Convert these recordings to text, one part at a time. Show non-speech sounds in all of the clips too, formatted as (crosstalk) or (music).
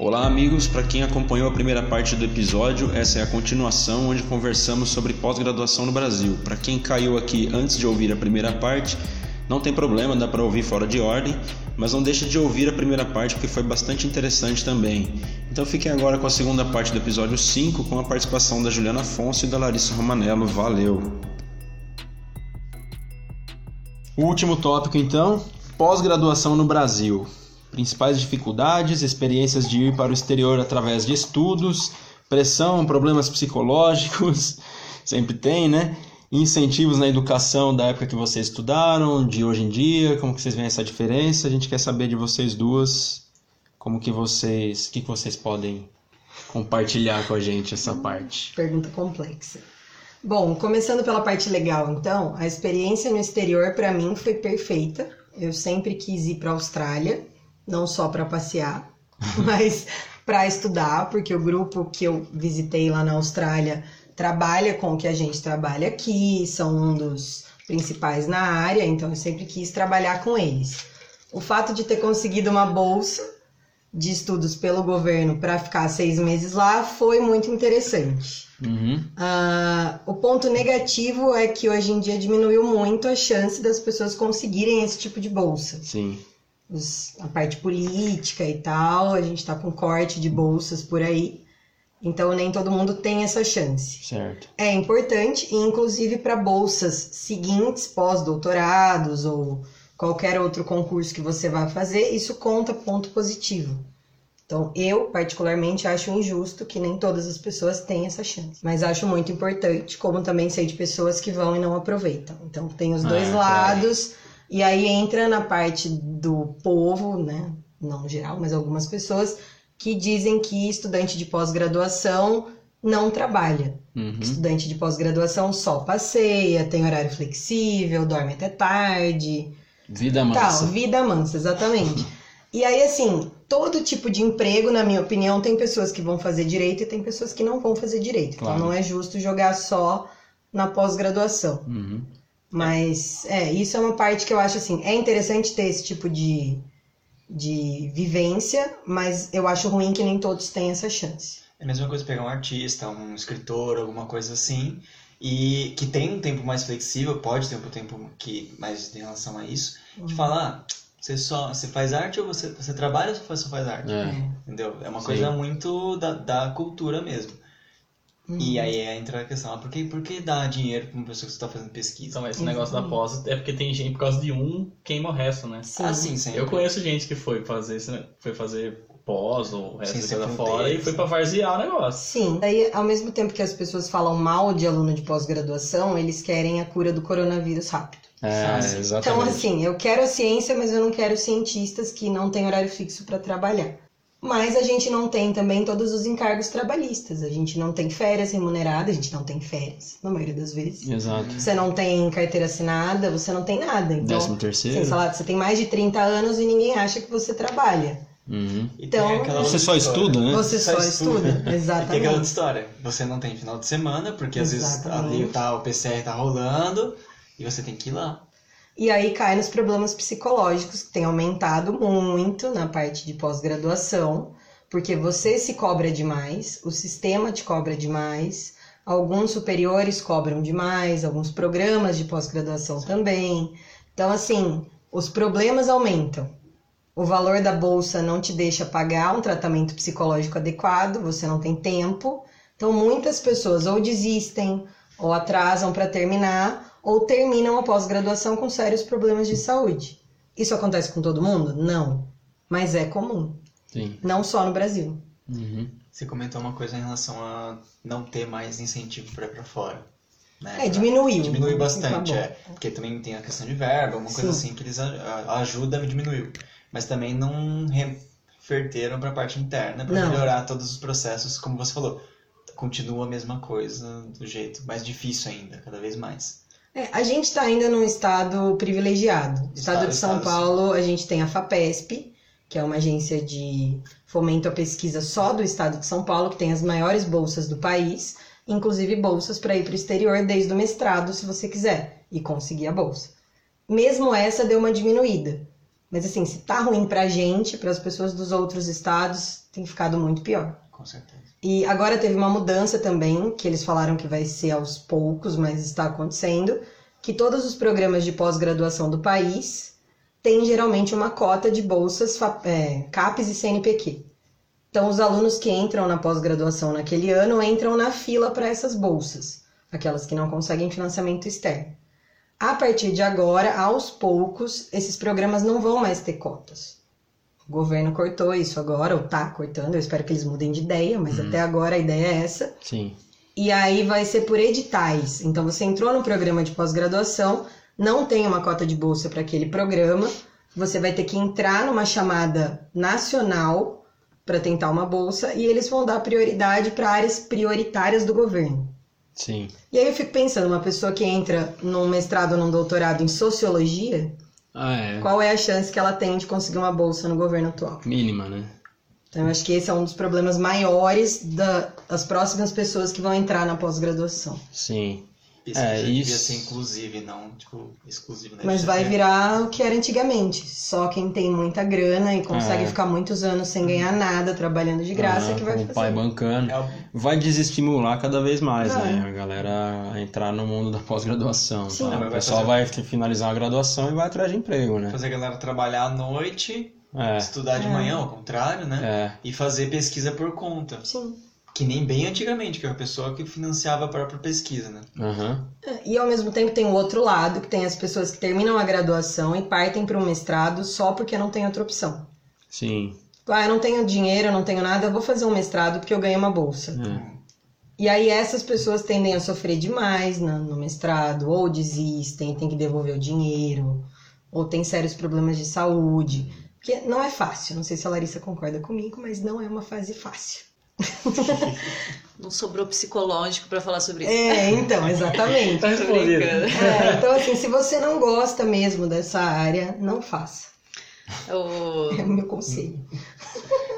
Olá, amigos. Para quem acompanhou a primeira parte do episódio, essa é a continuação onde conversamos sobre pós-graduação no Brasil. Para quem caiu aqui antes de ouvir a primeira parte, não tem problema, dá para ouvir fora de ordem, mas não deixe de ouvir a primeira parte porque foi bastante interessante também. Então fiquem agora com a segunda parte do episódio 5 com a participação da Juliana Afonso e da Larissa Romanello. Valeu! O último tópico então, pós-graduação no Brasil. Principais dificuldades, experiências de ir para o exterior através de estudos, pressão, problemas psicológicos, (laughs) sempre tem, né? Incentivos na educação da época que vocês estudaram, de hoje em dia, como que vocês veem essa diferença? A gente quer saber de vocês duas, como que vocês, que vocês podem compartilhar com a gente essa parte. Pergunta complexa. Bom, começando pela parte legal, então, a experiência no exterior para mim foi perfeita. Eu sempre quis ir para a Austrália não só para passear, mas para estudar, porque o grupo que eu visitei lá na Austrália trabalha com o que a gente trabalha aqui, são um dos principais na área, então eu sempre quis trabalhar com eles. O fato de ter conseguido uma bolsa de estudos pelo governo para ficar seis meses lá foi muito interessante. Uhum. Uh, o ponto negativo é que hoje em dia diminuiu muito a chance das pessoas conseguirem esse tipo de bolsa. Sim os, a parte política e tal, a gente está com corte de bolsas por aí. Então nem todo mundo tem essa chance. Certo. É importante, inclusive para bolsas seguintes, pós-doutorados ou qualquer outro concurso que você vá fazer, isso conta ponto positivo. Então, eu, particularmente, acho injusto que nem todas as pessoas têm essa chance. Mas acho muito importante, como também sei de pessoas que vão e não aproveitam. Então, tem os dois ah, lados. E aí entra na parte do povo, né? Não geral, mas algumas pessoas que dizem que estudante de pós-graduação não trabalha. Uhum. Estudante de pós-graduação só passeia, tem horário flexível, dorme até tarde. Vida mansa. Tal, vida mansa, exatamente. e aí, assim, todo tipo de emprego, na minha opinião, tem pessoas que vão fazer direito e tem pessoas que não vão fazer direito. Então, claro. Então não é justo jogar só na pós-graduação. Uhum. Mas é, isso é uma parte que eu acho assim, é interessante ter esse tipo de, de vivência, mas eu acho ruim que nem todos têm essa chance. É a mesma coisa pegar um artista, um escritor, alguma coisa assim, e que tem um tempo mais flexível, pode ter um tempo que mais em relação a isso, uhum. de falar, ah, você só você faz arte ou você, você trabalha ou você só faz arte? É. Entendeu? É uma Sim. coisa muito da, da cultura mesmo. Uhum. E aí entra a questão, ah, por que, por que dar dinheiro para uma pessoa que está fazendo pesquisa? Então, esse negócio da pós é porque tem gente, por causa de um, queima o resto, né? Sim. Ah, sim, sempre. Eu conheço gente que foi fazer, foi fazer pós ou o resto sim, da fora e foi para varzear o negócio. Sim, daí ao mesmo tempo que as pessoas falam mal de aluno de pós-graduação, eles querem a cura do coronavírus rápido. É, exatamente. Então, assim, eu quero a ciência, mas eu não quero cientistas que não têm horário fixo para trabalhar. Mas a gente não tem também todos os encargos trabalhistas. A gente não tem férias remuneradas, a gente não tem férias, na maioria das vezes. Exato. Você não tem carteira assinada, você não tem nada. Então, Décimo terceiro. Assim, lá, você tem mais de 30 anos e ninguém acha que você trabalha. Uhum. Então, você só estuda, né? Você só, só estuda, estuda. (laughs) exatamente. E tem aquela história, você não tem final de semana, porque às exatamente. vezes ali tá, o PCR tá rolando e você tem que ir lá. E aí cai nos problemas psicológicos, que tem aumentado muito na parte de pós-graduação, porque você se cobra demais, o sistema te cobra demais, alguns superiores cobram demais, alguns programas de pós-graduação também. Então, assim, os problemas aumentam. O valor da bolsa não te deixa pagar um tratamento psicológico adequado, você não tem tempo. Então, muitas pessoas ou desistem, ou atrasam para terminar, ou terminam a pós-graduação com sérios problemas de saúde. Isso acontece com todo mundo? Não, mas é comum. Sim. Não só no Brasil. Uhum. Você comentou uma coisa em relação a não ter mais incentivo para ir para fora. Né? É, diminuiu. Diminuiu bastante, é. Porque também tem a questão de verba, uma coisa Sim. assim que eles ajudam diminuiu. Mas também não reverteram para a parte interna para melhorar todos os processos, como você falou. Continua a mesma coisa do jeito mais difícil ainda, cada vez mais. É, a gente está ainda num estado privilegiado. No estado, estado de São estado, Paulo, sim. a gente tem a FAPESP, que é uma agência de fomento à pesquisa só do estado de São Paulo, que tem as maiores bolsas do país, inclusive bolsas para ir para o exterior desde o mestrado, se você quiser, e conseguir a bolsa. Mesmo essa deu uma diminuída. Mas assim, se tá ruim pra gente, para as pessoas dos outros estados, tem ficado muito pior. Com certeza. E agora teve uma mudança também, que eles falaram que vai ser aos poucos, mas está acontecendo, que todos os programas de pós-graduação do país têm geralmente uma cota de bolsas é, CAPES e CNPq. Então, os alunos que entram na pós-graduação naquele ano entram na fila para essas bolsas, aquelas que não conseguem financiamento externo. A partir de agora, aos poucos, esses programas não vão mais ter cotas. O governo cortou isso agora, ou tá cortando, eu espero que eles mudem de ideia, mas até agora a ideia é essa. Sim. E aí vai ser por editais. Então você entrou no programa de pós-graduação, não tem uma cota de bolsa para aquele programa, você vai ter que entrar numa chamada nacional para tentar uma bolsa e eles vão dar prioridade para áreas prioritárias do governo. Sim. E aí eu fico pensando, uma pessoa que entra num mestrado ou num doutorado em sociologia, Ah, é. qual é a chance que ela tem de conseguir uma bolsa no governo atual? Mínima, né? Então eu acho que esse é um dos problemas maiores da- das próximas pessoas que vão entrar na pós-graduação. Sim. Pesquisa É, devia isso- ser inclusive, não, tipo, exclusivo, né? Mas vai ser- virar o que era antigamente. Só quem tem muita grana e consegue É. ficar muitos anos sem ganhar nada, trabalhando de graça, Ah, que vai fazer. o pai bancando. É Vai desestimular cada vez mais, Vai. né? A galera a entrar no mundo da pós-graduação. Sim. tá? Vai O pessoal fazer- vai finalizar a graduação e vai atrás de emprego, né? fazer a galera trabalhar à noite, É. estudar de É. manhã, ao contrário, né? É. E fazer pesquisa por conta. Sim. Que nem bem antigamente, que era a pessoa que financiava a própria pesquisa, né? É, E ao mesmo tempo tem o outro lado, que tem as pessoas que terminam a graduação e partem para um mestrado só porque não tem outra opção. Sim. Ah, eu não tenho dinheiro, eu não tenho nada, eu vou fazer um mestrado porque eu ganhei uma bolsa. É. E aí essas pessoas tendem a sofrer demais no mestrado, ou desistem, tem que devolver o dinheiro, ou tem sérios problemas de saúde. Porque não é fácil, não sei se a Larissa concorda comigo, mas não é uma fase fácil. (laughs) Não sobrou psicológico pra falar sobre isso. É, então, exatamente. (laughs) Tá respondido. É, então, assim, se você não gosta mesmo dessa área, não faça. O- É o meu conselho.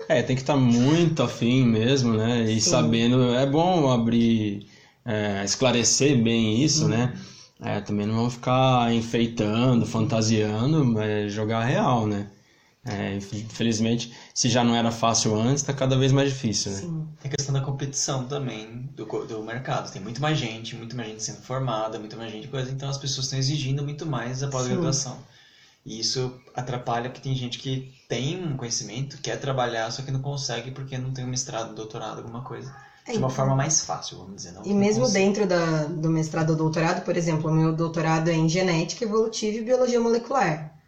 É, tem que estar muito afim mesmo, né? E Sim. sabendo. É bom abrir, é, esclarecer bem isso, né? Uhum. É, também não vão ficar enfeitando, fantasiando, mas jogar real, né? É, infelizmente, se já não era fácil antes, tá cada vez mais difícil, né? Sim. Tem a questão da competição também do, do mercado. Tem muito mais gente, muito mais gente sendo formada, muito mais gente coisa, então as pessoas estão exigindo muito mais a pós-graduação. E isso atrapalha porque tem gente que tem um conhecimento, quer trabalhar, só que não consegue porque não tem um mestrado, um doutorado, alguma coisa. É, De uma então. forma mais fácil, vamos dizer. Não E que não mesmo consiga. dentro da, do mestrado ou doutorado, por exemplo, o meu doutorado é em genética evolutiva e biologia molecular.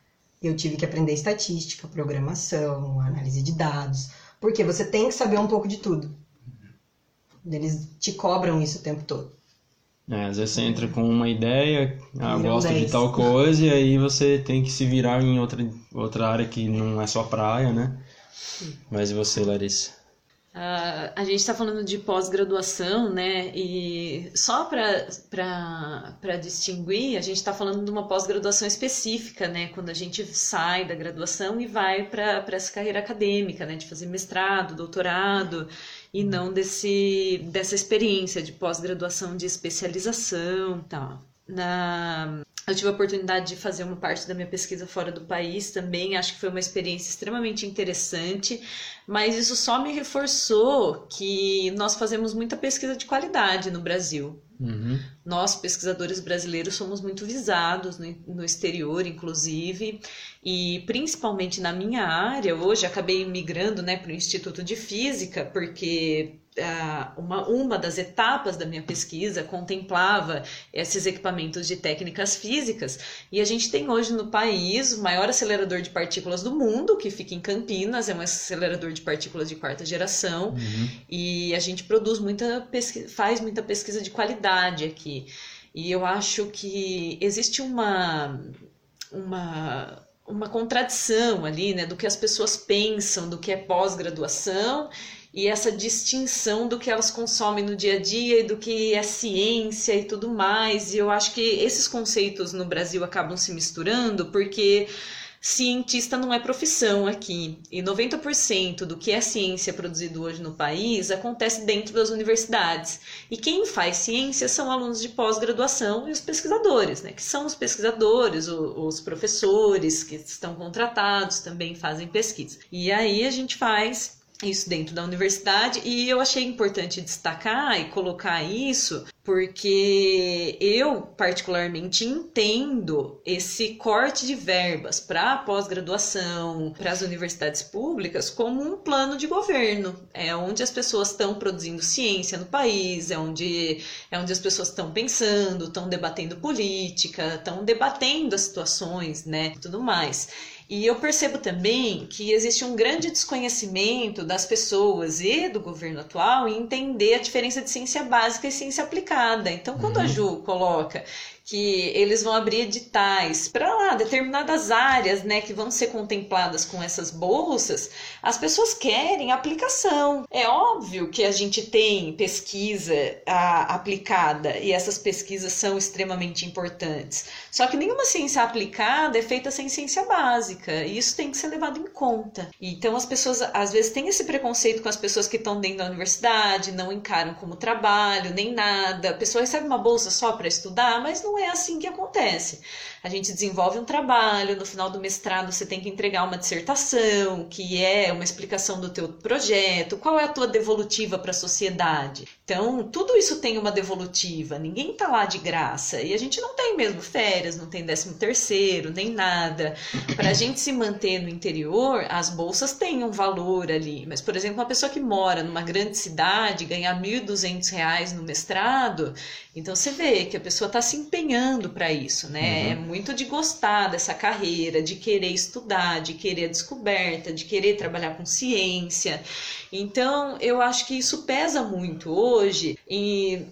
Eu tive que aprender estatística, programação, análise de dados, porque você tem que saber um pouco de tudo. Eles te cobram isso o tempo todo. É, às vezes você entra com uma ideia, ah, gosto de 10. tal coisa, e aí você tem que se virar em outra, outra área que não é só praia, né? Mas e você, Larissa? Ah, a gente está falando de pós-graduação, né? E só para distinguir, a gente está falando de uma pós-graduação específica, né? Quando a gente sai da graduação e vai para essa carreira acadêmica, né? De fazer mestrado, doutorado, e não desse, dessa experiência de pós-graduação, de especialização e tal. Na, eu tive a oportunidade de fazer uma parte da minha pesquisa fora do país também, acho que foi uma experiência extremamente interessante, mas isso só me reforçou que nós fazemos muita pesquisa de qualidade no Brasil. Uhum. Nós, pesquisadores brasileiros, somos muito visados no, no exterior, inclusive, e principalmente na minha área, hoje acabei migrando né, para o Instituto de Física, porque uma, uma das etapas da minha pesquisa contemplava esses equipamentos de técnicas físicas, e a gente tem hoje no país o maior acelerador de partículas do mundo, que fica em Campinas, é um acelerador de partículas de quarta geração, Uhum. e a gente produz muita pesquisa, faz muita pesquisa de qualidade aqui. E eu acho que existe uma, uma, uma contradição ali, né, do que as pessoas pensam do que é pós-graduação e essa distinção do que elas consomem no dia a dia e do que é ciência e tudo mais. E eu acho que esses conceitos no Brasil acabam se misturando porque cientista não é profissão aqui. E 90% do que é ciência produzido hoje no país acontece dentro das universidades. E quem faz ciência são alunos de pós-graduação e os pesquisadores, né? Que são os pesquisadores, os professores que estão contratados também fazem pesquisa. E aí a gente faz isso dentro da universidade e eu achei importante destacar e colocar isso porque eu particularmente entendo esse corte de verbas para a pós-graduação, para as universidades públicas como um plano de governo, é onde as pessoas estão produzindo ciência no país, é onde é onde as pessoas estão pensando, estão debatendo política, estão debatendo as situações, né, tudo mais. E eu percebo também que existe um grande desconhecimento das pessoas e do governo atual em entender a diferença de ciência básica e ciência aplicada. Então, quando uhum. a Ju coloca que eles vão abrir editais para lá determinadas áreas, né, que vão ser contempladas com essas bolsas, as pessoas querem aplicação. É óbvio que a gente tem pesquisa a, aplicada e essas pesquisas são extremamente importantes. Só que nenhuma ciência aplicada é feita sem ciência básica, e isso tem que ser levado em conta. Então as pessoas às vezes têm esse preconceito com as pessoas que estão dentro da universidade, não encaram como trabalho, nem nada. A pessoa recebe uma bolsa só para estudar, mas não é assim que acontece. A gente desenvolve um trabalho, no final do mestrado você tem que entregar uma dissertação, que é uma explicação do teu projeto, qual é a tua devolutiva para a sociedade. Então, tudo isso tem uma devolutiva, ninguém está lá de graça. E a gente não tem mesmo férias, não tem décimo terceiro, nem nada. Para a (laughs) gente se manter no interior, as bolsas têm um valor ali. Mas, por exemplo, uma pessoa que mora numa grande cidade, ganhar R$ 1.200 no mestrado, então você vê que a pessoa está se empenhando para isso, né? Uhum. É muito de gostar dessa carreira, de querer estudar, de querer a descoberta, de querer trabalhar com ciência. Então, eu acho que isso pesa muito hoje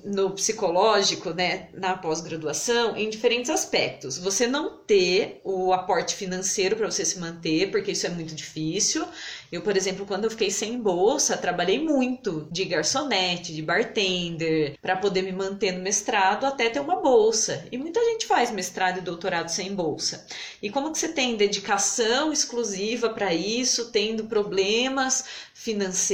no psicológico, né, na pós-graduação, em diferentes aspectos. Você não ter o aporte financeiro para você se manter, porque isso é muito difícil. Eu, por exemplo, quando eu fiquei sem bolsa, trabalhei muito de garçonete, de bartender, para poder me manter no mestrado até ter uma bolsa. E muita gente faz mestrado e doutorado sem bolsa. E como que você tem dedicação exclusiva para isso, tendo problemas financeiros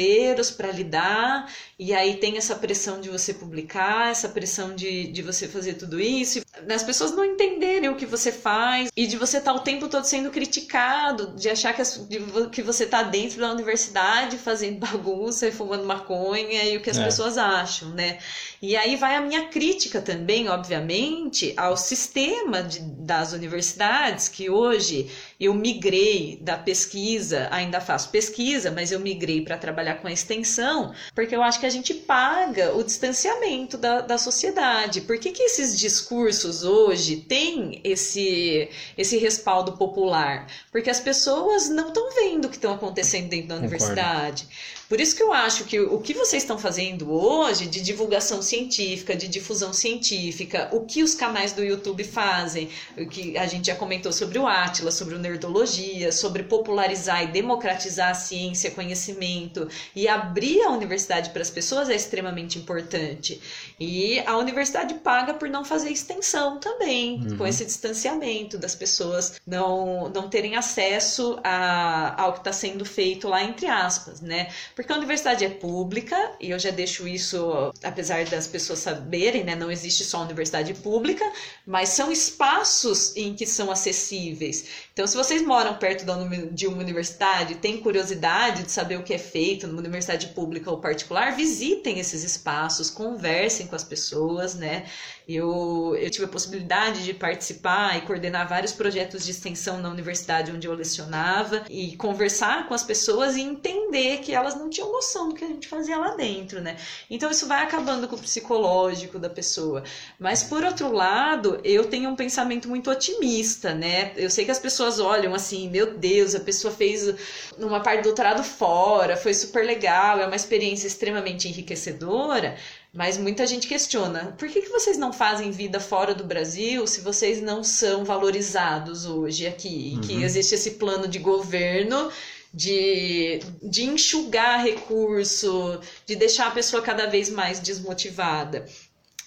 para lidar, e aí tem essa pressão de você publicar, essa pressão de, de você fazer tudo isso, as pessoas não entenderem o que você faz, e de você estar tá o tempo todo sendo criticado, de achar que, as, de, que você está dentro da universidade fazendo (laughs) bagunça e fumando maconha e o que as é. pessoas acham, né? E aí vai a minha crítica também, obviamente, ao sistema de, das universidades, que hoje eu migrei da pesquisa, ainda faço pesquisa, mas eu migrei para trabalhar com a extensão, porque eu acho que a gente paga o distanciamento da, da sociedade. Por que, que esses discursos hoje têm esse, esse respaldo popular? Porque as pessoas não estão vendo o que estão acontecendo dentro da Concordo. universidade. Por isso que eu acho que o que vocês estão fazendo hoje de divulgação científica, de difusão científica, o que os canais do YouTube fazem, o que a gente já comentou sobre o Atlas, sobre o Nerdologia, sobre popularizar e democratizar a ciência, conhecimento e abrir a universidade para as pessoas é extremamente importante. E a universidade paga por não fazer extensão também, uhum. com esse distanciamento das pessoas não, não terem acesso a, ao que está sendo feito lá, entre aspas, né? Porque a universidade é pública, e eu já deixo isso, apesar das pessoas saberem, né? Não existe só universidade pública, mas são espaços em que são acessíveis. Então, se vocês moram perto de uma universidade, têm curiosidade de saber o que é feito numa universidade pública ou particular, visitem esses espaços, conversem com as pessoas, né? Eu, eu tive a possibilidade de participar e coordenar vários projetos de extensão na universidade onde eu lecionava e conversar com as pessoas e entender que elas não tinham noção do que a gente fazia lá dentro, né? Então isso vai acabando com o psicológico da pessoa. Mas por outro lado, eu tenho um pensamento muito otimista, né? Eu sei que as pessoas olham assim, meu Deus, a pessoa fez uma parte do doutorado fora, foi super legal, é uma experiência extremamente enriquecedora. Mas muita gente questiona: por que, que vocês não fazem vida fora do Brasil se vocês não são valorizados hoje aqui? E que uhum. existe esse plano de governo de, de enxugar recurso, de deixar a pessoa cada vez mais desmotivada.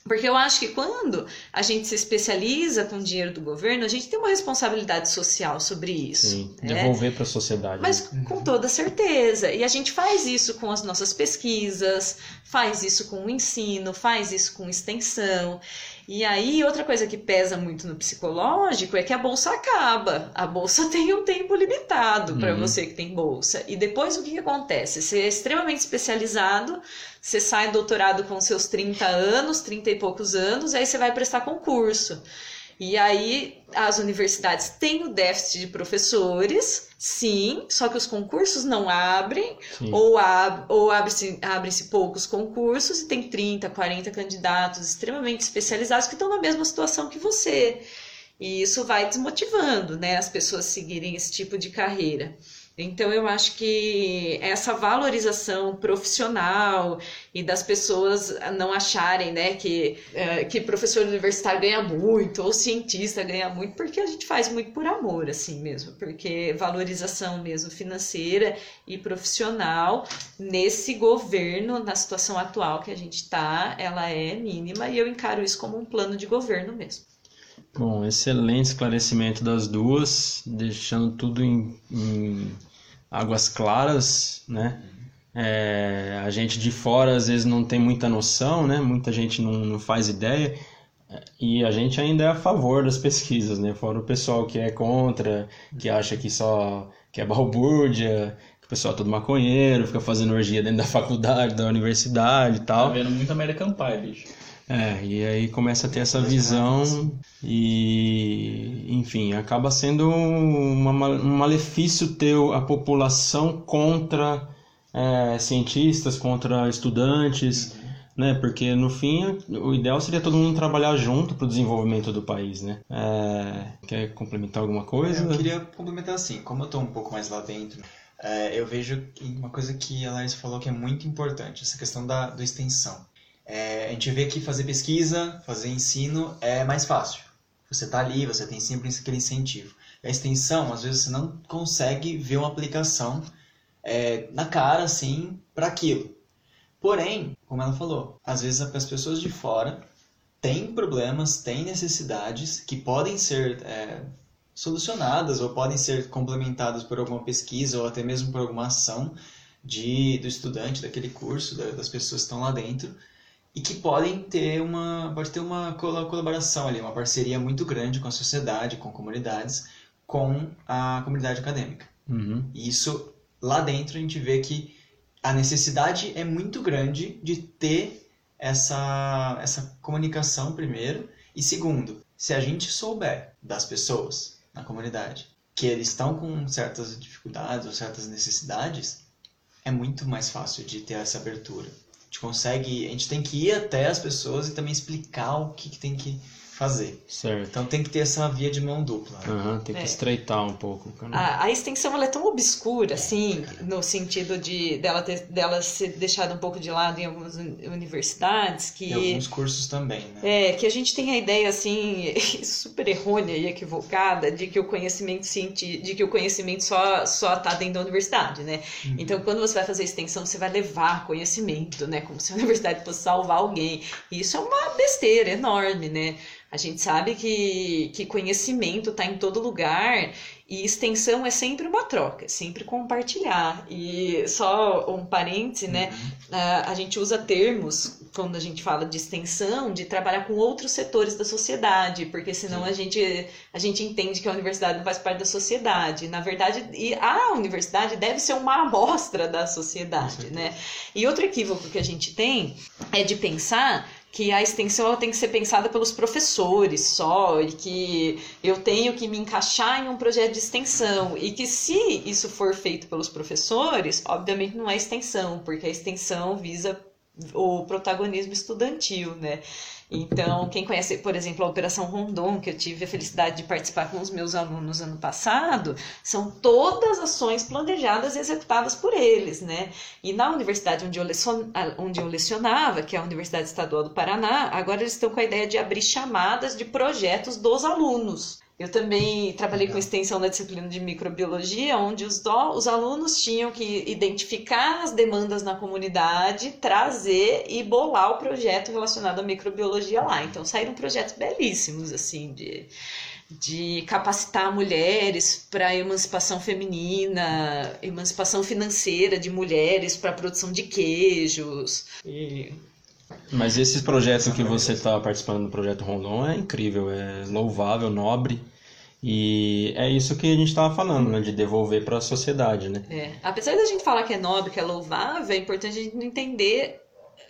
Porque eu acho que quando a gente se especializa com o dinheiro do governo, a gente tem uma responsabilidade social sobre isso. Sim, né? devolver para a sociedade. Mas né? com toda certeza. E a gente faz isso com as nossas pesquisas, faz isso com o ensino, faz isso com extensão. E aí, outra coisa que pesa muito no psicológico é que a bolsa acaba. A bolsa (laughs) tem um tempo limitado para Uhum. você que tem bolsa. E depois o que, que acontece? Você é extremamente especializado, você sai doutorado com seus 30 anos, 30 e poucos anos, aí você vai prestar concurso. E aí as universidades têm o déficit de professores, sim, só que os concursos não abrem, Sim. ou, ab ou abrem-se poucos concursos e tem 30, 40 candidatos extremamente especializados que estão na mesma situação que você. E isso vai desmotivando né, as pessoas seguirem esse tipo de carreira. Então eu acho que essa valorização profissional e das pessoas não acharem né, que, eh, que professor universitário ganha muito ou cientista ganha muito, porque a gente faz muito por amor, assim mesmo, porque valorização mesmo financeira e profissional nesse governo, na situação atual que a gente está, ela é mínima e eu encaro isso como um plano de governo mesmo. Bom, excelente esclarecimento das duas, deixando tudo em, em águas claras, né? É, a gente de fora às vezes não tem muita noção, né? Muita gente não, não faz ideia. E a gente ainda é a favor das pesquisas, né? Fora o pessoal que é contra, que acha que só que é balbúrdia, que o pessoal é todo maconheiro, fica fazendo orgia dentro da (laughs) faculdade, da universidade e Tá tal. vendo muito American Pie, bicho. É, e aí começa a ter essa visão e, enfim, acaba sendo uma, ma- um malefício ter a população contra é, cientistas, contra estudantes, né? Porque no fim o ideal seria todo mundo trabalhar junto para o desenvolvimento do país, né? É, quer complementar alguma coisa? Eu queria complementar assim, como eu estou um pouco mais lá dentro, é, eu vejo uma coisa que a Larissa falou que é muito importante, essa questão da do extensão. É, a gente vê que fazer pesquisa, fazer ensino é mais fácil. Você está ali, você tem sempre aquele incentivo. A extensão, às vezes você não consegue ver uma aplicação é, na cara, assim, para aquilo. Porém, como ela falou, às vezes as pessoas de fora têm problemas, têm necessidades que podem ser é, solucionadas ou podem ser complementadas por alguma pesquisa ou até mesmo por alguma ação de, do estudante daquele curso, da- das pessoas que estão lá dentro e que podem ter uma pode ter uma colaboração ali, uma parceria muito grande com a sociedade, com comunidades, com a comunidade acadêmica. Uhum. E isso lá dentro a gente vê que a necessidade é muito grande de ter essa, essa comunicação primeiro e segundo, se a gente souber das pessoas na comunidade que eles estão com certas dificuldades ou certas necessidades, é muito mais fácil de ter essa abertura. Gente consegue, a gente tem que ir até as pessoas e também explicar o que, que tem que fazer. Certo. Então tem que ter essa via de mão dupla. né? Aham, tem que É. estreitar um pouco. A, a extensão ela é tão obscura, assim, no sentido de dela, ter, dela ser deixada um pouco de lado em algumas uni- universidades, que E alguns cursos também, né? É, que a gente tem a ideia assim (laughs) super errônea e equivocada de que o conhecimento cienti... de que o conhecimento só só tá dentro da universidade, né? Uhum. Então, quando você vai fazer extensão, você vai levar conhecimento, né? Como se a (laughs) universidade fosse salvar alguém. E isso é uma besteira enorme, né? A gente sabe que, que conhecimento está em todo lugar e extensão é sempre uma troca, é sempre compartilhar. E só um parêntese, né? Ah, a gente usa termos quando a gente fala de extensão, de trabalhar com outros setores da sociedade, porque senão a gente, a gente entende que a universidade não faz parte da sociedade. Na verdade, e a universidade deve ser uma amostra da sociedade, né? E outro equívoco que a gente tem é de pensar que a extensão tem que ser pensada pelos professores só e que eu tenho que me encaixar em um projeto de extensão. E que se isso for feito pelos professores, obviamente não é extensão, porque a extensão visa o protagonismo estudantil, né? Então, quem conhece, por exemplo, a Operação Rondon, que eu tive a felicidade de participar com os meus alunos ano passado, são todas ações planejadas e executadas por eles, né? E na universidade onde eu, lecion- onde eu lecionava, que é a Universidade Estadual do Paraná, agora eles estão com a ideia de abrir chamadas de projetos dos alunos. Eu também trabalhei com extensão na disciplina de microbiologia, onde os, do, os alunos tinham que identificar as demandas na comunidade, trazer e bolar o projeto relacionado à microbiologia lá. Então saíram projetos belíssimos, assim, de, de capacitar mulheres para emancipação feminina, emancipação financeira de mulheres para a produção de queijos. E mas esse projeto que você está participando do projeto Rondon é incrível, é louvável, nobre. E é isso que a gente estava falando, né? De devolver para a sociedade, né? É. Apesar da gente falar que é nobre, que é louvável, é importante a gente não entender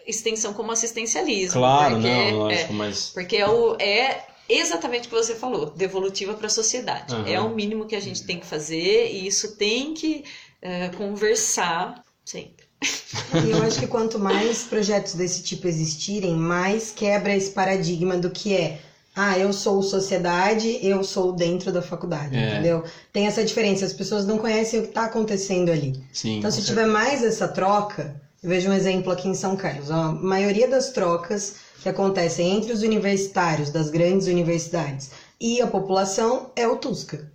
extensão como assistencialismo. Claro, porque, não, lógico, é, mas... Porque é, o, é exatamente o que você falou, devolutiva para a sociedade. Uhum. É o mínimo que a gente tem que fazer e isso tem que uh, conversar sempre. E eu acho que quanto mais projetos desse tipo existirem, mais quebra esse paradigma do que é ah, eu sou sociedade, eu sou dentro da faculdade, é. entendeu? Tem essa diferença, as pessoas não conhecem o que está acontecendo ali. Sim, então, se tiver mais essa troca, eu vejo um exemplo aqui em São Carlos. A maioria das trocas que acontecem entre os universitários das grandes universidades e a população é o Tusca.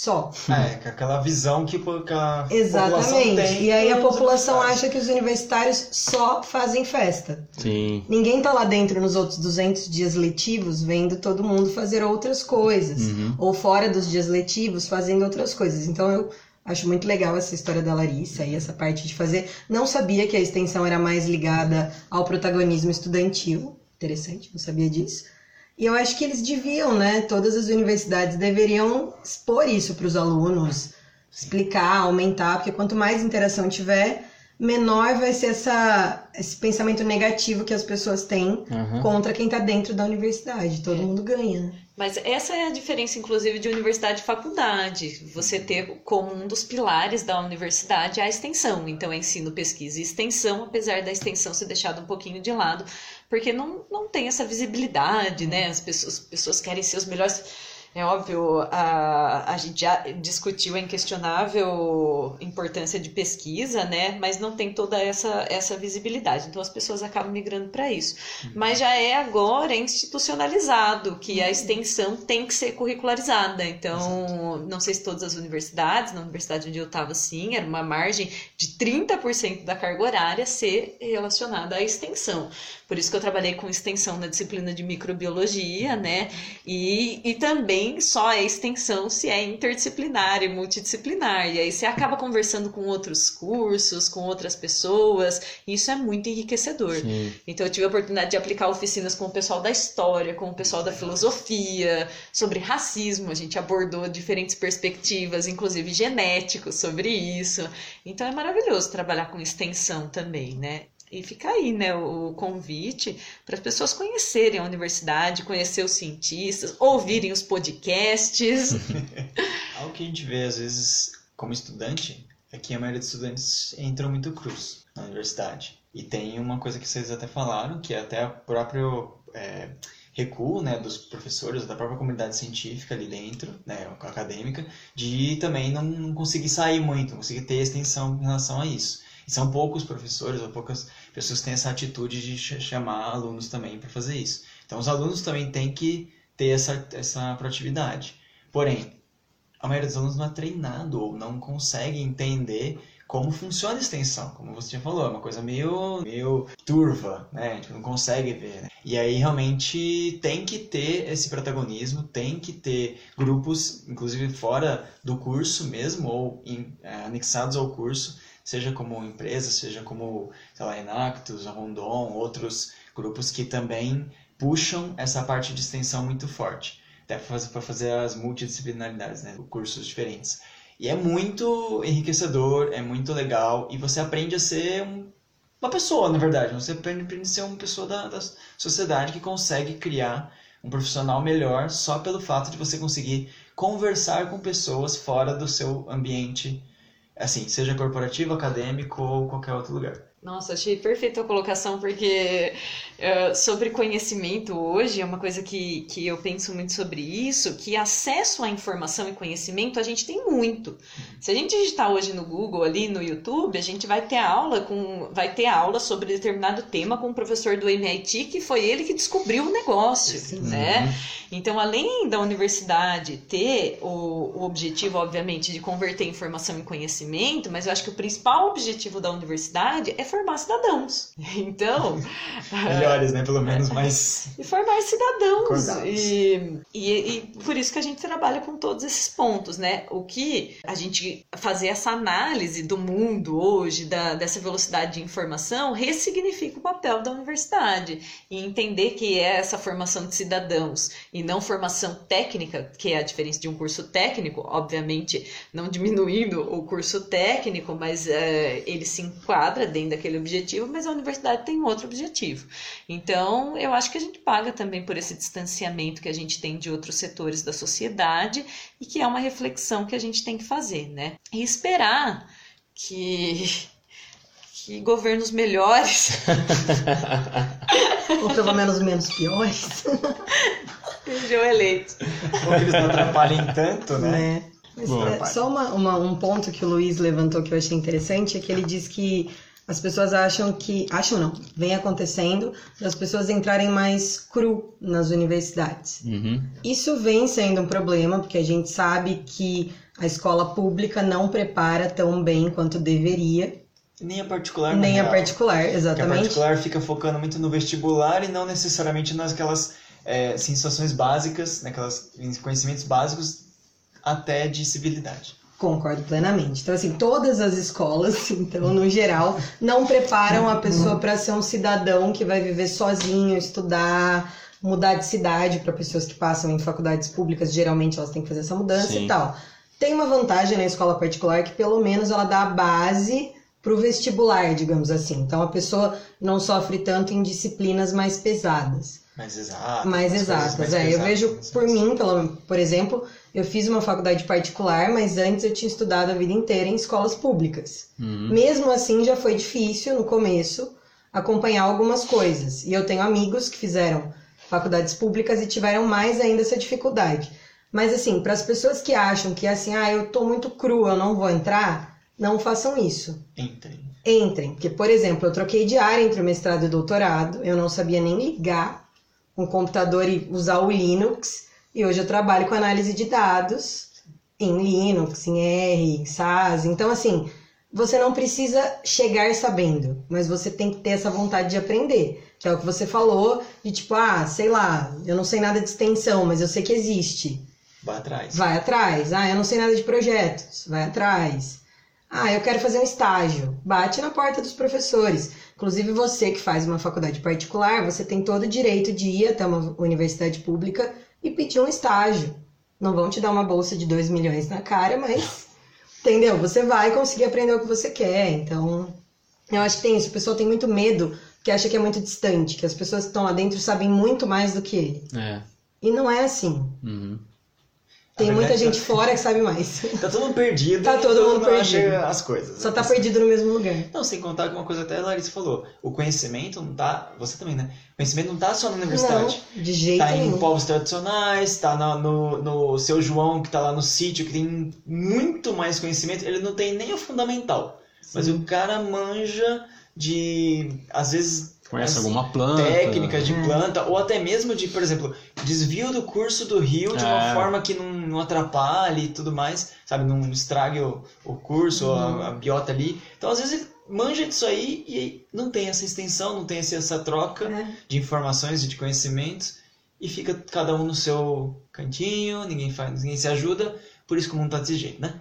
Só. É, com aquela visão que, a Exatamente. população tem. E aí a população acha que os universitários só fazem festa. Sim. Ninguém tá lá dentro nos outros 200 dias letivos vendo todo mundo fazer outras coisas. Uhum. Ou fora dos dias letivos fazendo outras coisas. Então eu acho muito legal essa história da Larissa e essa parte de fazer. Não sabia que a extensão era mais ligada ao protagonismo estudantil. Interessante, não sabia disso. E eu acho que eles deviam, né? Todas as universidades deveriam expor isso para os alunos, explicar, aumentar, porque quanto mais interação tiver, menor vai ser essa, esse pensamento negativo que as pessoas têm uhum. contra quem está dentro da universidade. Todo mundo ganha? Mas essa é a diferença, inclusive, de universidade e faculdade. Você ter como um dos pilares da universidade a extensão. Então, é ensino, pesquisa e extensão, apesar da extensão ser deixada um pouquinho de lado, porque não, não tem essa visibilidade, né? As pessoas, as pessoas querem ser os melhores é óbvio, a, a gente já discutiu a inquestionável importância de pesquisa, né? Mas não tem toda essa, essa visibilidade. Então as pessoas acabam migrando para isso. Uhum. Mas já é agora institucionalizado que a uhum. extensão tem que ser curricularizada. Então, Exato. não sei se todas as universidades, na universidade onde eu estava, sim, era uma margem de 30% da carga horária ser relacionada à extensão. Por isso que eu trabalhei com extensão na disciplina de microbiologia, né? E, e também só é extensão se é interdisciplinar e multidisciplinar. E aí você acaba conversando com outros cursos, com outras pessoas, e isso é muito enriquecedor. Sim. Então eu tive a oportunidade de aplicar oficinas com o pessoal da história, com o pessoal da filosofia, sobre racismo. A gente abordou diferentes perspectivas, inclusive genéticos, sobre isso. Então é maravilhoso trabalhar com extensão também, né? E fica aí, né, o convite para as pessoas conhecerem a universidade, conhecer os cientistas, ouvirem os podcasts. (laughs) Algo que a gente vê, às vezes, como estudante, é que a maioria dos estudantes entram muito cruz na universidade. E tem uma coisa que vocês até falaram, que é até o próprio é, recuo né, dos professores, da própria comunidade científica ali dentro, né, acadêmica, de também não conseguir sair muito, não conseguir ter extensão em relação a isso. São poucos professores ou poucas pessoas têm essa atitude de chamar alunos também para fazer isso. Então, os alunos também têm que ter essa, essa proatividade. Porém, a maioria dos alunos não é treinado ou não consegue entender como funciona a extensão, como você já falou, é uma coisa meio, meio turva, né? Gente não consegue ver, né? E aí realmente tem que ter esse protagonismo, tem que ter grupos, inclusive fora do curso mesmo, ou é, anexados ao curso, seja como empresa, seja como, sei lá, Enactus, Rondon, outros grupos que também puxam essa parte de extensão muito forte, até para fazer as multidisciplinaridades, né, cursos diferentes. E é muito enriquecedor, é muito legal, e você aprende a ser um, uma pessoa, na verdade. Você aprende a ser uma pessoa da, da sociedade que consegue criar um profissional melhor só pelo fato de você conseguir conversar com pessoas fora do seu ambiente assim, seja corporativo, acadêmico ou qualquer outro lugar. Nossa, achei perfeita a colocação, porque uh, sobre conhecimento hoje é uma coisa que, que eu penso muito sobre isso, que acesso à informação e conhecimento a gente tem muito. Se a gente digitar hoje no Google, ali no YouTube, a gente vai ter aula com. vai ter aula sobre determinado tema com o professor do MIT, que foi ele que descobriu o negócio. Sim. Né? Uhum. Então, além da universidade ter o, o objetivo, obviamente, de converter informação em conhecimento, mas eu acho que o principal objetivo da universidade é formar cidadãos. (laughs) Então. Melhores, né? Pelo menos, mas. E formar cidadãos. E, e, e por isso que a gente trabalha com todos esses pontos, né? O que a gente fazer essa análise do mundo hoje, da, dessa velocidade de informação, ressignifica o papel da universidade. E entender que é essa formação de cidadãos e não formação técnica, que é a diferença de um curso técnico, obviamente não diminuindo o curso técnico, mas é, ele se enquadra dentro daquele objetivo, mas a universidade tem outro objetivo. Então, eu acho que a gente paga também por esse distanciamento que a gente tem de outros setores da sociedade e que é uma reflexão que a gente tem que fazer, né? E esperar que que governos melhores (laughs) Ou pelo menos menos piores. (laughs) sejam eleitos. Ou que eles não atrapalhem tanto, né? né? Mas, Boa. é, só uma, uma- um ponto que o Luiz levantou que eu achei interessante é que ele diz que as pessoas acham que. Acham não, vem acontecendo das pessoas entrarem mais cru nas universidades. Uhum. Isso vem sendo um problema, porque a gente sabe que a escola pública não prepara tão bem quanto deveria, Nem a particular, na nem a real. particular, Porque a exatamente. particular fica focando muito no vestibular e não necessariamente naquelas é, sensações básicas, naquelas conhecimentos básicos até de civilidade. Concordo plenamente. Então, assim, todas as escolas, (laughs) então, no geral, não preparam a pessoa para ser um cidadão que vai viver sozinho, estudar, mudar de cidade para pessoas que passam em faculdades públicas, geralmente elas têm que fazer essa mudança Sim. e tal. Tem uma vantagem na escola particular que pelo menos ela dá a base para o vestibular, digamos assim. Então a pessoa não sofre tanto em disciplinas mais pesadas Mais exato. mais exatas. mais é, eu vejo assim. por mim, pelo, por exemplo, eu fiz uma faculdade particular, mas antes eu tinha estudado a vida inteira em escolas públicas. Uhum. Mesmo assim, já foi difícil no começo acompanhar algumas coisas. E eu tenho amigos que fizeram faculdades públicas e tiveram mais ainda essa dificuldade. Mas assim, para as pessoas que acham que assim, ah, eu tô muito cru, eu não vou entrar, não façam isso Entrem. entrem. Porque, por exemplo, eu troquei de área entre o mestrado e o doutorado, eu não sabia nem ligar um computador e usar o Linux, e hoje eu trabalho com análise de dados em Linux, em R, em SAS. Então, assim, você não precisa chegar sabendo, mas você tem que ter essa vontade de aprender. Que é o que você falou, de tipo, ah, sei lá, eu não sei nada de extensão, mas eu sei que existe. Vai atrás. Vai atrás. Ah, eu não sei nada de projetos. Vai atrás. Ah, eu quero fazer um estágio. Bate na porta dos professores. Inclusive você que faz uma faculdade particular, você tem todo o direito de ir até uma universidade pública e pedir um estágio. Não vão te dar uma bolsa de 2 milhões na cara, mas entendeu? Você vai conseguir aprender o que você quer. Então, eu acho que tem isso. O pessoal tem muito medo, porque acha que é muito distante, que as pessoas que estão lá dentro sabem muito mais do que ele. É. E não é assim. Uhum. Tem muita gente fora que sabe mais. Tá todo mundo perdido. Tá todo mundo perdido. as coisas. Só tá Assim, perdido no mesmo lugar. Não, sem contar que uma coisa até a Larissa falou. O conhecimento não tá. Você também, né? O conhecimento não tá só na universidade. Não, de jeito Tá em nenhum. povos tradicionais, tá na- no, no seu João que tá lá no sítio, que tem muito mais conhecimento. Ele não tem nem o fundamental. Mas o cara manja de. Às vezes. Conhece alguma planta? técnicas de É. planta, ou até mesmo de, por exemplo, desvio do curso do rio de uma É. forma que não, não atrapalhe e tudo mais, sabe? Não estrague o, o curso, ou a, a biota ali. Então, às vezes, ele manja disso aí e não tem essa extensão, não tem essa, essa troca É. de informações e de conhecimentos e fica cada um no seu cantinho, ninguém faz, ninguém se ajuda, por isso que o mundo tá desse jeito, né?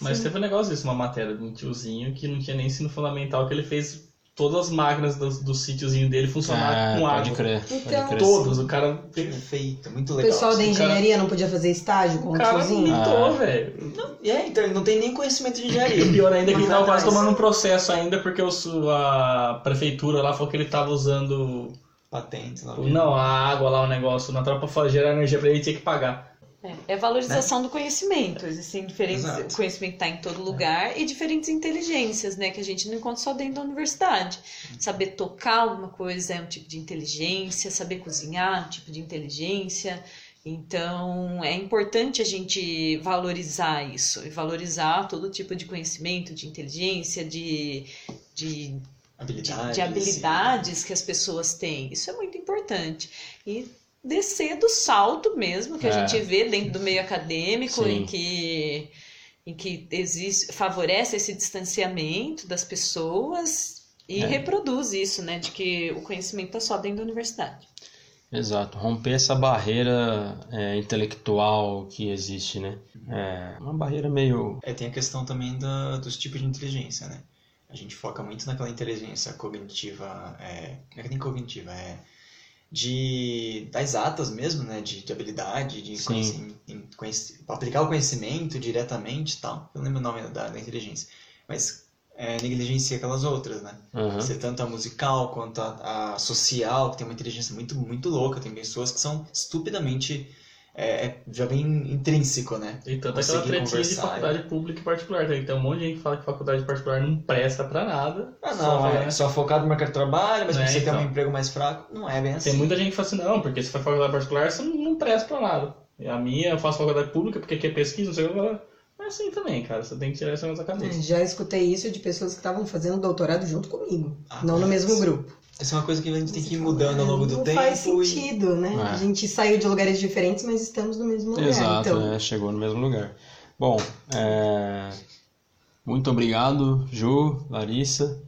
Mas teve um negócio disso, uma matéria de um tiozinho que não tinha nem ensino fundamental, que ele fez todas as máquinas do, do sítiozinho dele funcionar Ah, com pode água. crer. Então, pode crer. Todos, o cara. Perfeito, muito O legal. pessoal da assim. engenharia não podia fazer estágio com O o cara tiozinho? militou, Ah. velho. É, então ele não tem nem conhecimento de E engenharia. pior ainda é que ele tava quase tomando um processo ainda, porque o a prefeitura lá falou que ele tava usando. Patente, lá. Não, a água lá, o negócio, na tropa gerar energia pra ele tinha que pagar. É, é valorização do conhecimento. Existem diferentes. Exato. O conhecimento está em todo lugar e diferentes inteligências, né? Que a gente não encontra só dentro da universidade. Saber tocar alguma coisa é um tipo de inteligência, saber cozinhar é um tipo de inteligência. Então, é importante a gente valorizar isso e valorizar todo tipo de conhecimento, de inteligência, de, de de, Habilidades. de habilidades que as pessoas têm. Isso é muito importante. E descer do salto mesmo que a É. gente vê dentro do meio acadêmico, Sim. em que, em que existe, favorece esse distanciamento das pessoas e É. reproduz isso, né? De que o conhecimento está só dentro da universidade. Exato, romper essa barreira é, intelectual que existe, né? É uma barreira meio. É, tem a questão também da, dos tipos de inteligência, né? A gente foca muito naquela inteligência cognitiva, é, não é que nem cognitiva, é de das atas mesmo, né? De, de habilidade, de conheci, conheci- aplicar o conhecimento diretamente e tal. Eu não lembro o nome da, da inteligência, mas é, negligencia aquelas outras, né? Aham. Ser tanto a musical quanto a, a social, que tem uma inteligência muito, muito louca. Tem pessoas que são estupidamente. É, é- já vem intrínseco, né? E tanto aquela tretinha de conversar, faculdade pública e particular. Tá? Então um monte de gente que fala que faculdade particular não presta pra nada. Ah, Só não, fala, é né? só focado no mercado de trabalho, mas É, você ter então. um emprego mais fraco, não é bem assim. Tem muita gente que fala assim, não, porque se faz faculdade particular, você não, não presta pra nada. E a minha, eu faço faculdade pública porque aqui é pesquisa, não sei o que. eu falo, Não é assim também, cara. Você tem que tirar isso da cabeça. Já escutei isso de pessoas que estavam fazendo doutorado junto comigo, Ah, não no mesmo grupo. Isso é uma coisa que a gente tem que ir mudando ao longo do não tempo. faz e- sentido, né? É. A gente saiu de lugares diferentes, mas estamos no mesmo lugar. Exato, então, é, chegou no mesmo lugar. Bom, é, muito obrigado, Ju, Larissa,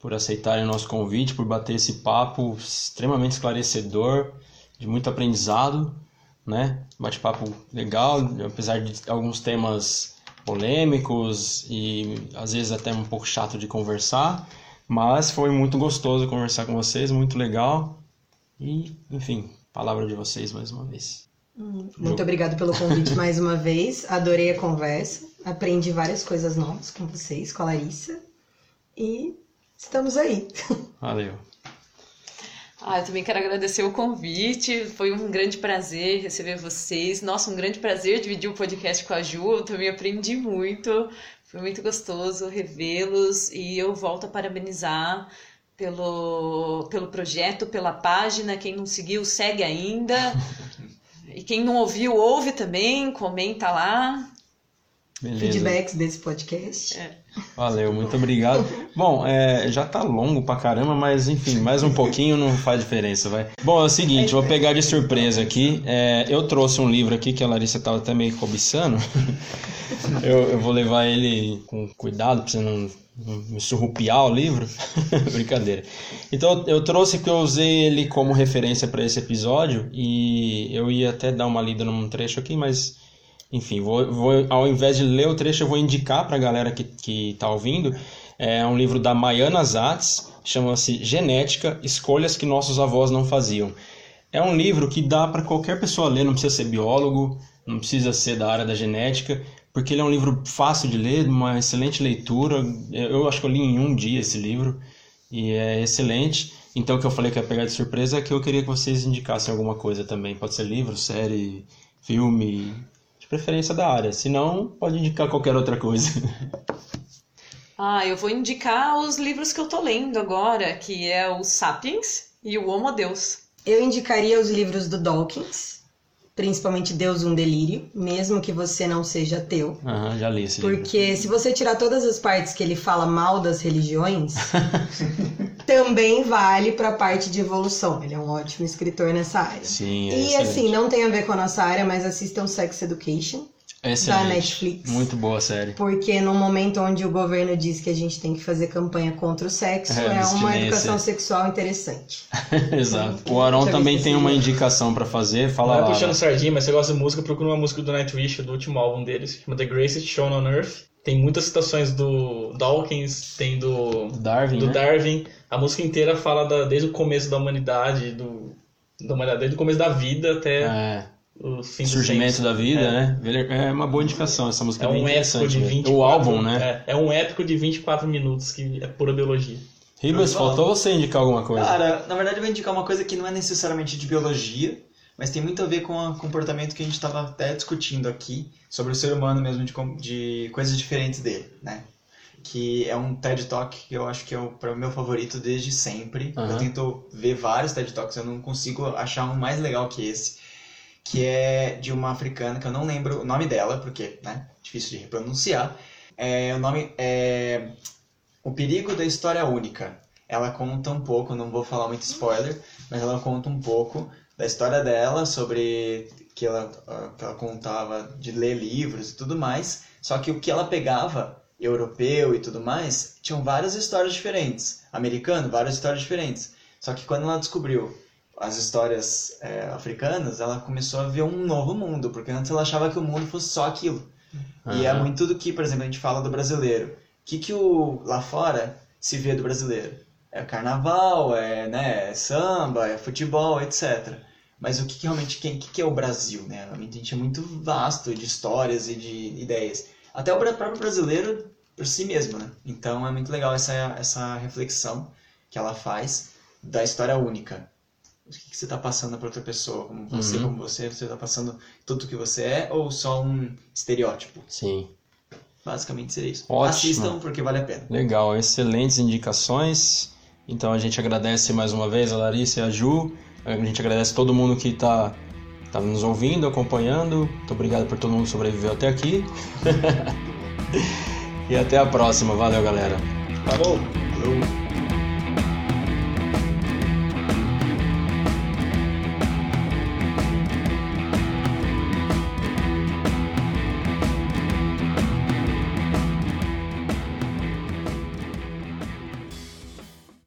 por aceitarem o nosso convite, por bater esse papo extremamente esclarecedor, de muito aprendizado, né? Bate-papo legal, apesar de alguns temas polêmicos e às vezes até um pouco chato de conversar, mas foi muito gostoso conversar com vocês, muito legal. E, enfim, palavra de vocês mais uma vez. muito obrigado pelo convite (laughs) mais uma vez. Adorei a conversa. Aprendi várias coisas novas com vocês, com a Larissa. E estamos aí. (laughs) Valeu. Ah, eu também quero agradecer o convite. Foi um grande prazer receber vocês. Nossa, um grande prazer dividir o podcast com a Ju. Eu também aprendi muito. Foi muito gostoso revê-los e eu volto a parabenizar pelo, pelo projeto, pela página. Quem não seguiu, segue ainda. E quem não ouviu, ouve também, comenta lá. Beleza. Feedbacks desse podcast. Valeu, muito obrigado. Bom, é, já tá longo pra caramba, mas enfim, mais um pouquinho não faz diferença, vai. Bom, é o seguinte, vou pegar de surpresa aqui. É, eu trouxe um livro aqui que a Larissa tava até meio cobiçando. (laughs) eu, eu vou levar ele com cuidado pra você não, me surrupiar o livro. (laughs) Brincadeira. Então eu trouxe porque eu usei ele como referência para esse episódio e eu ia até dar uma lida num trecho aqui, mas enfim, vou, vou, ao invés de ler o trecho, eu vou indicar para a galera que, que tá ouvindo. É um livro da Maiana Zatz, chama-se Genética, Escolhas que Nossos Avós Não Faziam. É um livro que dá para qualquer pessoa ler, não precisa ser biólogo, não precisa ser da área da genética, porque ele é um livro fácil de ler, uma excelente leitura. Eu acho que eu li em um dia esse livro e é excelente. Então, o que eu falei que ia pegar de surpresa é que eu queria que vocês indicassem alguma coisa também. Pode ser livro, série, filme, de preferência da área. Se não, pode indicar qualquer outra coisa. (laughs) Ah, eu vou indicar os livros que eu tô lendo agora, que é o Sapiens e o Homo Deus. Eu indicaria os livros do Dawkins, principalmente Deus um Delírio, mesmo que você não seja ateu. Aham, já li esse livro. Porque se você tirar todas as partes que ele fala mal das religiões, (laughs) também vale para a parte de evolução. Ele é um ótimo escritor nessa área. Sim, é E excelente. assim, não tem a ver com a nossa área, mas assistam Sex Education, excelente. da Netflix. Muito boa a série. porque no momento onde o governo diz que a gente tem que fazer campanha contra o sexo, É, é, uma educação sexual interessante. (laughs) Exato. O Aron também tem uma indicação pra fazer. Fala Não lá. é puxando sardinha, mas você gosta de música, procura uma música do Nightwish, do último álbum deles, chama The Greatest Shown on Earth. Tem muitas citações do Dawkins, tem do, Darwin, do né? Darwin. A música inteira fala da- desde o começo da humanidade, do, da humanidade, desde o começo da vida até É, o surgimento da vida, É. né? É uma boa indicação. Essa música É é, um épico de mesmo. 24 O álbum, né? É, é um épico de 24 minutos, que é pura biologia. Ribas, faltou você indicar alguma coisa? Cara, na verdade eu vou indicar uma coisa que não é necessariamente de biologia, mas tem muito a ver com o comportamento que a gente estava até discutindo aqui sobre o ser humano mesmo, de, de coisas diferentes dele, né? Que é um TED Talk que eu acho que é o meu favorito desde sempre. Aham. Eu tento ver vários TED Talks, eu não consigo achar um mais legal que esse. Que é de uma africana, que eu não lembro o nome dela, porque, né, difícil de repronunciar. É, o nome é O Perigo da História Única. Ela conta um pouco, não vou falar muito spoiler, mas ela conta um pouco da história dela, sobre que ela, que ela contava de ler livros e tudo mais. Só que o que ela pegava, europeu e tudo mais, tinham várias histórias diferentes. Americano, várias histórias diferentes. Só que quando ela descobriu as histórias é, africanas, ela começou a ver um novo mundo, porque antes ela achava que o mundo fosse só aquilo. E é muito do que, por exemplo, a gente fala do brasileiro. O que, que o, lá fora se vê do brasileiro? É carnaval, é, né, é samba, é futebol, etc. Mas o que, que realmente quem, que, que é o Brasil? Né? A gente é muito vasto de histórias e de ideias. Até o próprio brasileiro por si mesmo, né? Então é muito legal essa, essa reflexão que ela faz da história única. O que, que você está passando para outra pessoa? Como você, Uhum. como você, você está passando tudo o que você é ou só um estereótipo? Sim. Basicamente seria isso. Ótimo. Assistam porque vale a pena. Legal, excelentes indicações. Então a gente agradece mais uma vez a Larissa e a Ju. A gente agradece todo mundo que está tá nos ouvindo, acompanhando. Muito obrigado por todo mundo que sobreviveu até aqui. (laughs) e até a próxima. Valeu, galera. Falou! Falou!